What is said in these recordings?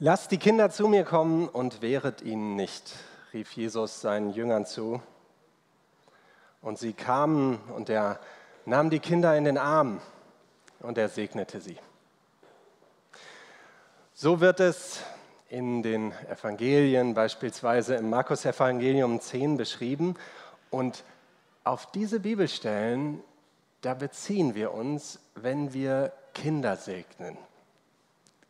Lasst die Kinder zu mir kommen und wehret ihnen nicht, rief Jesus seinen Jüngern zu. Und sie kamen und er nahm die Kinder in den Arm und er segnete sie. So wird es in den Evangelien, beispielsweise im Markus Evangelium 10 beschrieben. Und auf diese Bibelstellen, da beziehen wir uns, wenn wir Kinder segnen.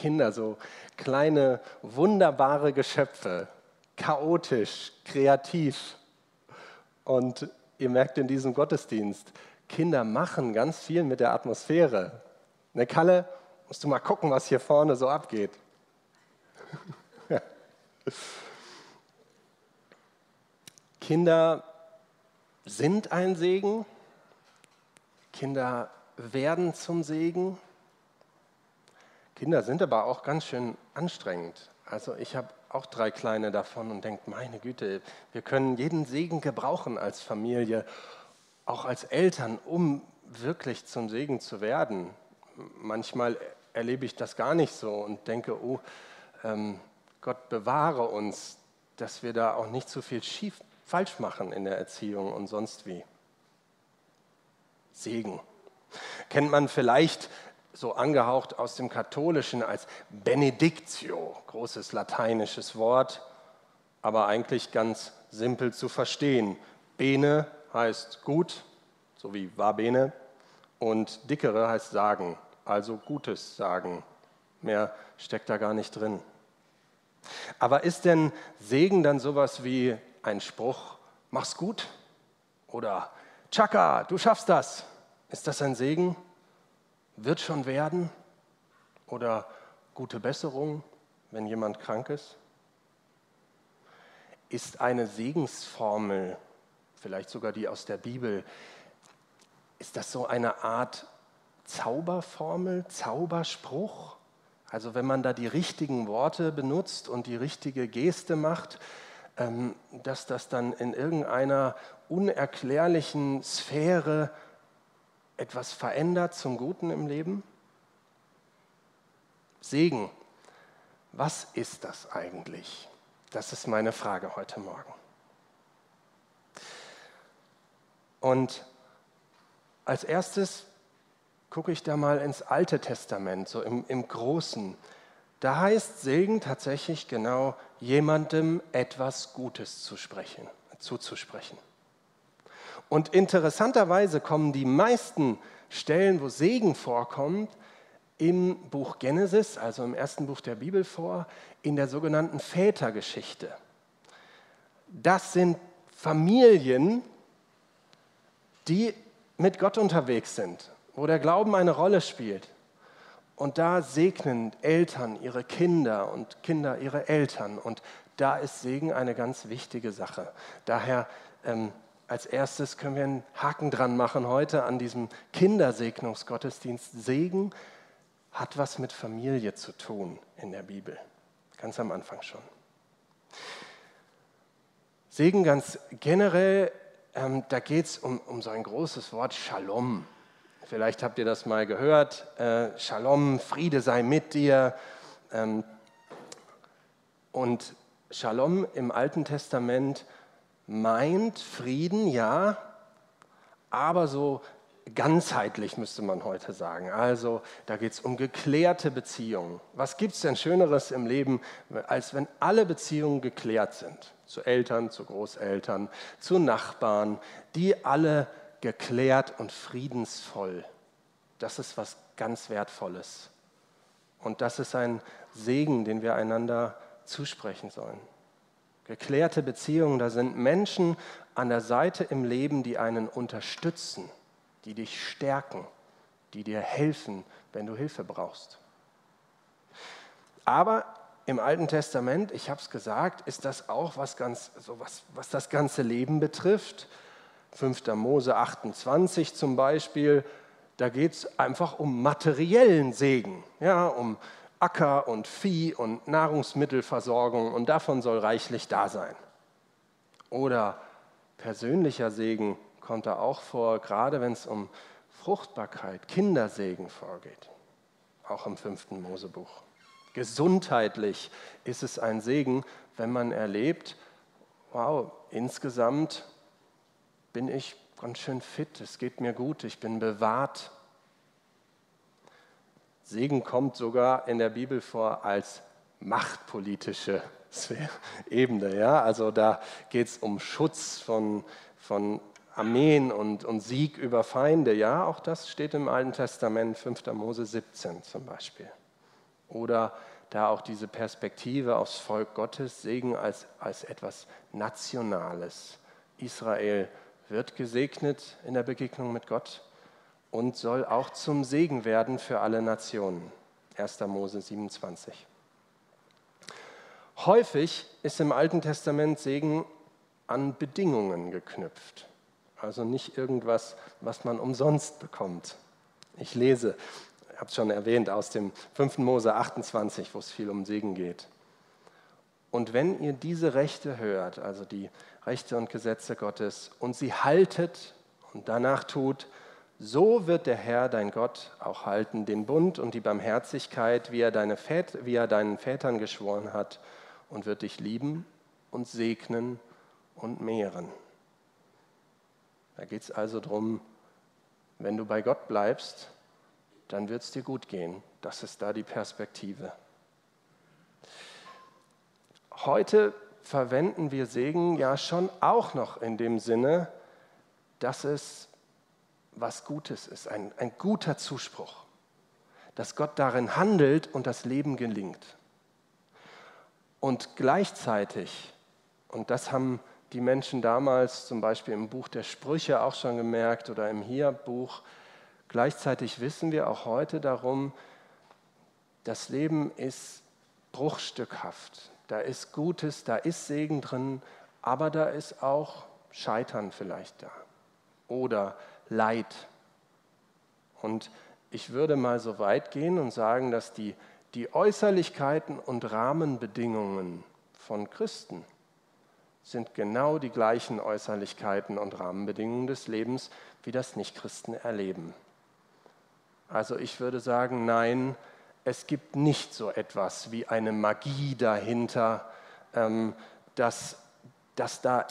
Kinder, so kleine, wunderbare Geschöpfe, chaotisch, kreativ. Und ihr merkt in diesem Gottesdienst, Kinder machen ganz viel mit der Atmosphäre. Ne, Kalle, musst du mal gucken, was hier vorne so abgeht. Kinder sind ein Segen. Kinder werden zum Segen. Kinder sind aber auch ganz schön anstrengend. Also ich habe auch drei kleine davon und denke, meine Güte, wir können jeden Segen gebrauchen als Familie, auch als Eltern, um wirklich zum Segen zu werden. Manchmal erlebe ich das gar nicht so und denke, oh, ähm, Gott bewahre uns, dass wir da auch nicht so viel schief, falsch machen in der Erziehung und sonst wie. Segen. Kennt man vielleicht so angehaucht aus dem Katholischen als Benedictio, großes lateinisches Wort, aber eigentlich ganz simpel zu verstehen. Bene heißt gut, so wie war bene, und dickere heißt sagen, also Gutes sagen. Mehr steckt da gar nicht drin. Aber ist denn Segen dann sowas wie ein Spruch, mach's gut? Oder Chaka, du schaffst das? Ist das ein Segen? Wird schon werden oder gute Besserung, wenn jemand krank ist? Ist eine Segensformel, vielleicht sogar die aus der Bibel, ist das so eine Art Zauberformel, Zauberspruch? Also wenn man da die richtigen Worte benutzt und die richtige Geste macht, ähm, dass das dann in irgendeiner unerklärlichen Sphäre etwas verändert zum Guten im Leben? Segen, was ist das eigentlich? Das ist meine Frage heute Morgen. Und als erstes gucke ich da mal ins Alte Testament, so im, im Großen. Da heißt Segen tatsächlich genau, jemandem etwas Gutes zu sprechen, zuzusprechen. Und interessanterweise kommen die meisten Stellen, wo Segen vorkommt, im Buch Genesis, also im ersten Buch der Bibel vor, in der sogenannten Vätergeschichte. Das sind Familien, die mit Gott unterwegs sind, wo der Glauben eine Rolle spielt. Und da segnen Eltern ihre Kinder und Kinder ihre Eltern. Und da ist Segen eine ganz wichtige Sache. Daher ähm, als erstes können wir einen Haken dran machen heute an diesem Kindersegnungsgottesdienst. Segen hat was mit Familie zu tun in der Bibel. Ganz am Anfang schon. Segen ganz generell, ähm, da geht es um, um so ein großes Wort Shalom. Vielleicht habt ihr das mal gehört. Äh, Shalom, Friede sei mit dir. Ähm, und Shalom im Alten Testament meint Frieden, ja, aber so ganzheitlich müsste man heute sagen. Also da geht es um geklärte Beziehungen. Was gibt es denn Schöneres im Leben, als wenn alle Beziehungen geklärt sind? Zu Eltern, zu Großeltern, zu Nachbarn, die alle geklärt und friedensvoll. Das ist was ganz Wertvolles. Und das ist ein Segen, den wir einander zusprechen sollen. Geklärte Beziehungen, da sind Menschen an der Seite im Leben, die einen unterstützen, die dich stärken, die dir helfen, wenn du Hilfe brauchst. Aber im Alten Testament, ich habe es gesagt, ist das auch was ganz, so was, was das ganze Leben betrifft. 5. Mose 28 zum Beispiel, da geht es einfach um materiellen Segen, ja, um Acker und Vieh und Nahrungsmittelversorgung und davon soll reichlich da sein. Oder persönlicher Segen kommt da auch vor, gerade wenn es um Fruchtbarkeit, Kindersegen vorgeht. Auch im fünften Mosebuch. Gesundheitlich ist es ein Segen, wenn man erlebt, wow, insgesamt bin ich ganz schön fit, es geht mir gut, ich bin bewahrt. Segen kommt sogar in der Bibel vor als machtpolitische Ebene. Ja? Also da geht es um Schutz von, von Armeen und, und Sieg über Feinde. Ja, auch das steht im Alten Testament, 5. Mose 17 zum Beispiel. Oder da auch diese Perspektive aufs Volk Gottes, Segen als, als etwas Nationales. Israel wird gesegnet in der Begegnung mit Gott und soll auch zum Segen werden für alle Nationen. 1. Mose 27. Häufig ist im Alten Testament Segen an Bedingungen geknüpft. Also nicht irgendwas, was man umsonst bekommt. Ich lese, ich habe es schon erwähnt, aus dem 5. Mose 28, wo es viel um Segen geht. Und wenn ihr diese Rechte hört, also die Rechte und Gesetze Gottes, und sie haltet und danach tut, so wird der Herr, dein Gott, auch halten den Bund und die Barmherzigkeit, wie er, deine Väter, wie er deinen Vätern geschworen hat, und wird dich lieben und segnen und mehren. Da geht es also darum, wenn du bei Gott bleibst, dann wird es dir gut gehen. Das ist da die Perspektive. Heute verwenden wir Segen ja schon auch noch in dem Sinne, dass es was Gutes ist, ein, ein guter Zuspruch, dass Gott darin handelt und das Leben gelingt. Und gleichzeitig, und das haben die Menschen damals zum Beispiel im Buch der Sprüche auch schon gemerkt oder im Hier-Buch, gleichzeitig wissen wir auch heute darum, das Leben ist bruchstückhaft. Da ist Gutes, da ist Segen drin, aber da ist auch Scheitern vielleicht da oder Leid. Und ich würde mal so weit gehen und sagen, dass die, die Äußerlichkeiten und Rahmenbedingungen von Christen sind genau die gleichen Äußerlichkeiten und Rahmenbedingungen des Lebens, wie das Nichtchristen erleben. Also ich würde sagen, nein, es gibt nicht so etwas wie eine Magie dahinter, ähm, dass, dass da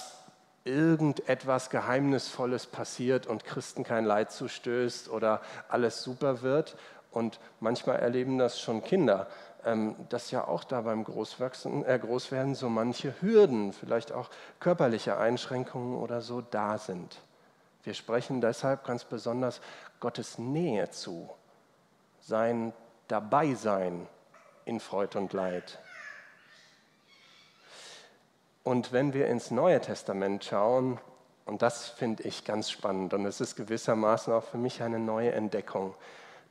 irgendetwas Geheimnisvolles passiert und Christen kein Leid zustößt oder alles super wird. Und manchmal erleben das schon Kinder, ähm, dass ja auch da beim Großwachsen, äh, Großwerden so manche Hürden, vielleicht auch körperliche Einschränkungen oder so da sind. Wir sprechen deshalb ganz besonders Gottes Nähe zu, sein dabei sein in Freud und Leid. Und wenn wir ins Neue Testament schauen, und das finde ich ganz spannend und es ist gewissermaßen auch für mich eine neue Entdeckung,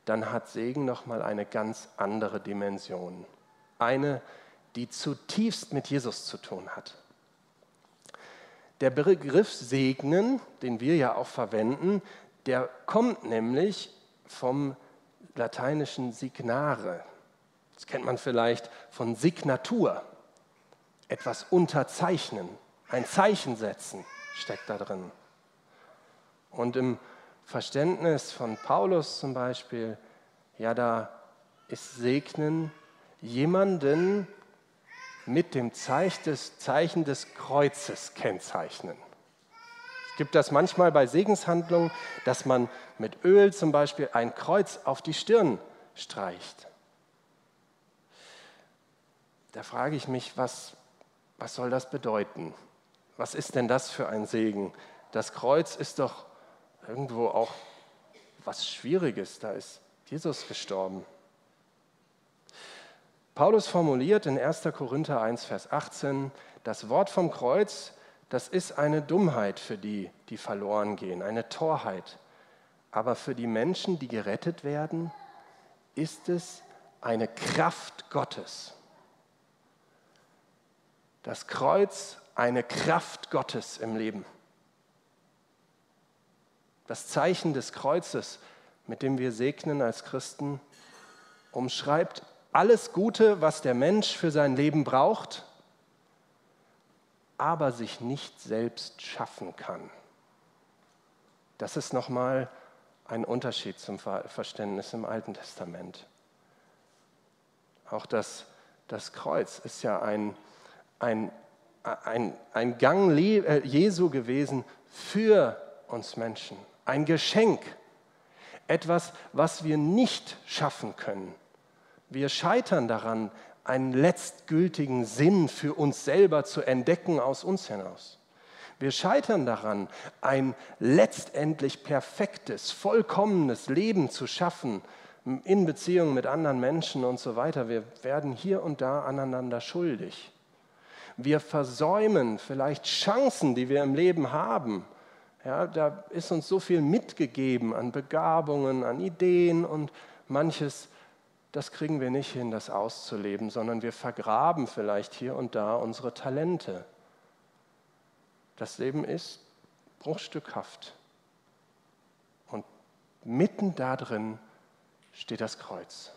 dann hat Segen nochmal eine ganz andere Dimension. Eine, die zutiefst mit Jesus zu tun hat. Der Begriff Segnen, den wir ja auch verwenden, der kommt nämlich vom lateinischen signare. Das kennt man vielleicht von Signatur. Etwas unterzeichnen, ein Zeichen setzen steckt da drin. Und im Verständnis von Paulus zum Beispiel, ja, da ist Segnen jemanden mit dem Zeichen des, Kreuzes kennzeichnen gibt das manchmal bei Segenshandlungen, dass man mit Öl zum Beispiel ein Kreuz auf die Stirn streicht. Da frage ich mich, was, was soll das bedeuten? Was ist denn das für ein Segen? Das Kreuz ist doch irgendwo auch was Schwieriges. Da ist Jesus gestorben. Paulus formuliert in 1. Korinther 1, Vers 18, das Wort vom Kreuz das ist eine Dummheit für die, die verloren gehen, eine Torheit. Aber für die Menschen, die gerettet werden, ist es eine Kraft Gottes. Das Kreuz eine Kraft Gottes im Leben. Das Zeichen des Kreuzes, mit dem wir segnen als Christen, umschreibt alles Gute, was der Mensch für sein Leben braucht aber sich nicht selbst schaffen kann. Das ist nochmal ein Unterschied zum Verständnis im Alten Testament. Auch das Das Kreuz ist ja ein, ein, ein, ein Gang äh, Jesu gewesen für uns Menschen. Ein Geschenk. Etwas, was wir nicht schaffen können. Wir scheitern daran, einen letztgültigen Sinn für uns selber zu entdecken aus uns hinaus. Wir scheitern daran, ein letztendlich perfektes, vollkommenes Leben zu schaffen in Beziehung mit anderen Menschen und so weiter. Wir werden hier und da aneinander schuldig. Wir versäumen vielleicht Chancen, die wir im Leben haben. Ja, da ist uns so viel mitgegeben an Begabungen, an Ideen und manches das kriegen wir nicht hin, das auszuleben, sondern wir vergraben vielleicht hier und da unsere Talente. Das Leben ist bruchstückhaft. Und mitten da drin steht das Kreuz.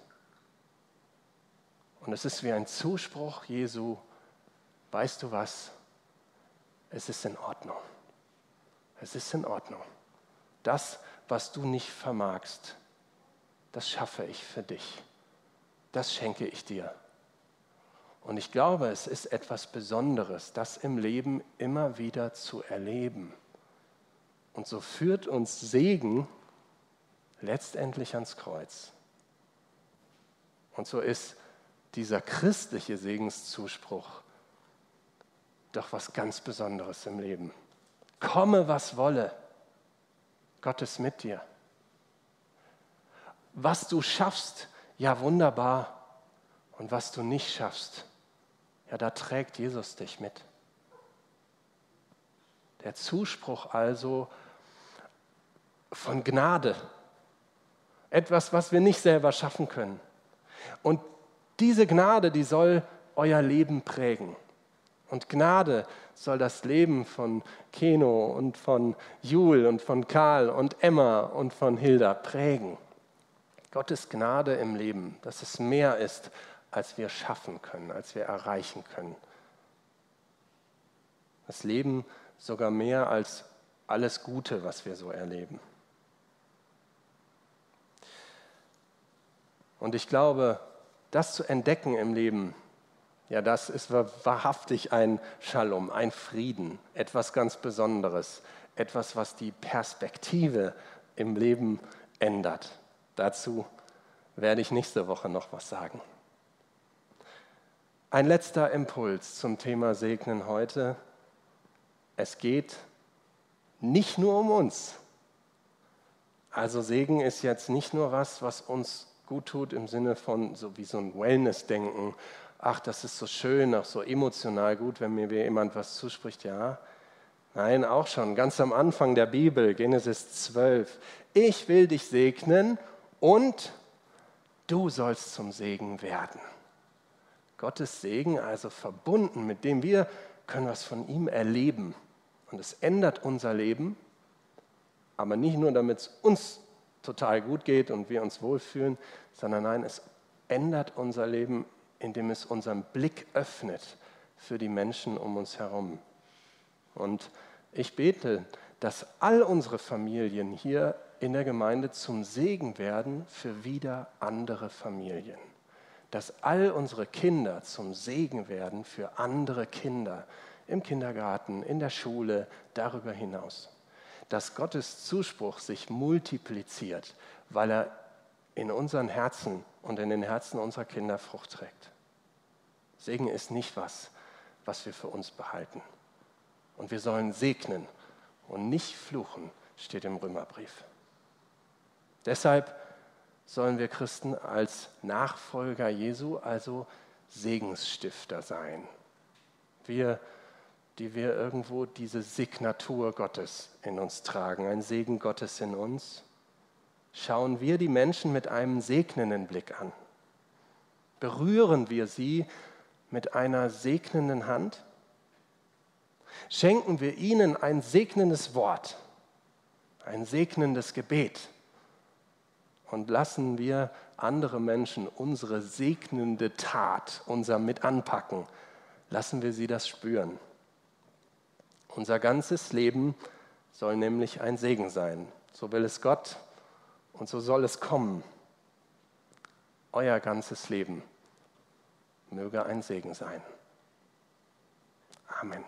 Und es ist wie ein Zuspruch Jesu, weißt du was, es ist in Ordnung. Es ist in Ordnung. Das, was du nicht vermagst, das schaffe ich für dich das schenke ich dir. Und ich glaube, es ist etwas Besonderes, das im Leben immer wieder zu erleben. Und so führt uns Segen letztendlich ans Kreuz. Und so ist dieser christliche Segenszuspruch doch was ganz Besonderes im Leben. Komme, was wolle, Gott ist mit dir. Was du schaffst, ja wunderbar. Und was du nicht schaffst, ja, da trägt Jesus dich mit. Der Zuspruch also von Gnade, etwas, was wir nicht selber schaffen können. Und diese Gnade, die soll euer Leben prägen. Und Gnade soll das Leben von Keno und von Jul und von Karl und Emma und von Hilda prägen. Gottes Gnade im Leben, dass es mehr ist, als wir schaffen können, als wir erreichen können. Das Leben sogar mehr als alles Gute, was wir so erleben. Und ich glaube, das zu entdecken im Leben, ja, das ist wahrhaftig ein Shalom, ein Frieden, etwas ganz Besonderes, etwas, was die Perspektive im Leben ändert. Dazu werde ich nächste Woche noch was sagen. Ein letzter Impuls zum Thema Segnen heute. Es geht nicht nur um uns. Also Segen ist jetzt nicht nur was, was uns gut tut im Sinne von so wie so ein Wellness-Denken. Ach, das ist so schön, auch so emotional gut, wenn mir jemand was zuspricht. Ja, nein, auch schon ganz am Anfang der Bibel, Genesis 12. Ich will dich segnen und du sollst zum Segen werden. Gottes Segen also verbunden, mit dem wir können was von ihm erleben. Und es ändert unser Leben, aber nicht nur, damit es uns total gut geht und wir uns wohlfühlen, sondern nein, es ändert unser Leben, indem es unseren Blick öffnet für die Menschen um uns herum. Und ich bete, dass all unsere Familien hier in der Gemeinde zum Segen werden für wieder andere Familien. Dass all unsere Kinder zum Segen werden für andere Kinder im Kindergarten, in der Schule, darüber hinaus. Dass Gottes Zuspruch sich multipliziert, weil er in unseren Herzen und in den Herzen unserer Kinder Frucht trägt. Segen ist nicht was, was wir für uns behalten. Und wir sollen segnen und nicht fluchen, steht im Römerbrief. Deshalb sollen wir Christen als Nachfolger Jesu also Segensstifter sein. Wir, die wir irgendwo diese Signatur Gottes in uns tragen, ein Segen Gottes in uns, schauen wir die Menschen mit einem segnenden Blick an. Berühren wir sie mit einer segnenden Hand? Schenken wir ihnen ein segnendes Wort, ein segnendes Gebet? und lassen wir andere Menschen unsere segnende Tat, unser mit anpacken, lassen wir sie das spüren. Unser ganzes Leben soll nämlich ein Segen sein. So will es Gott und so soll es kommen. Euer ganzes Leben möge ein Segen sein. Amen.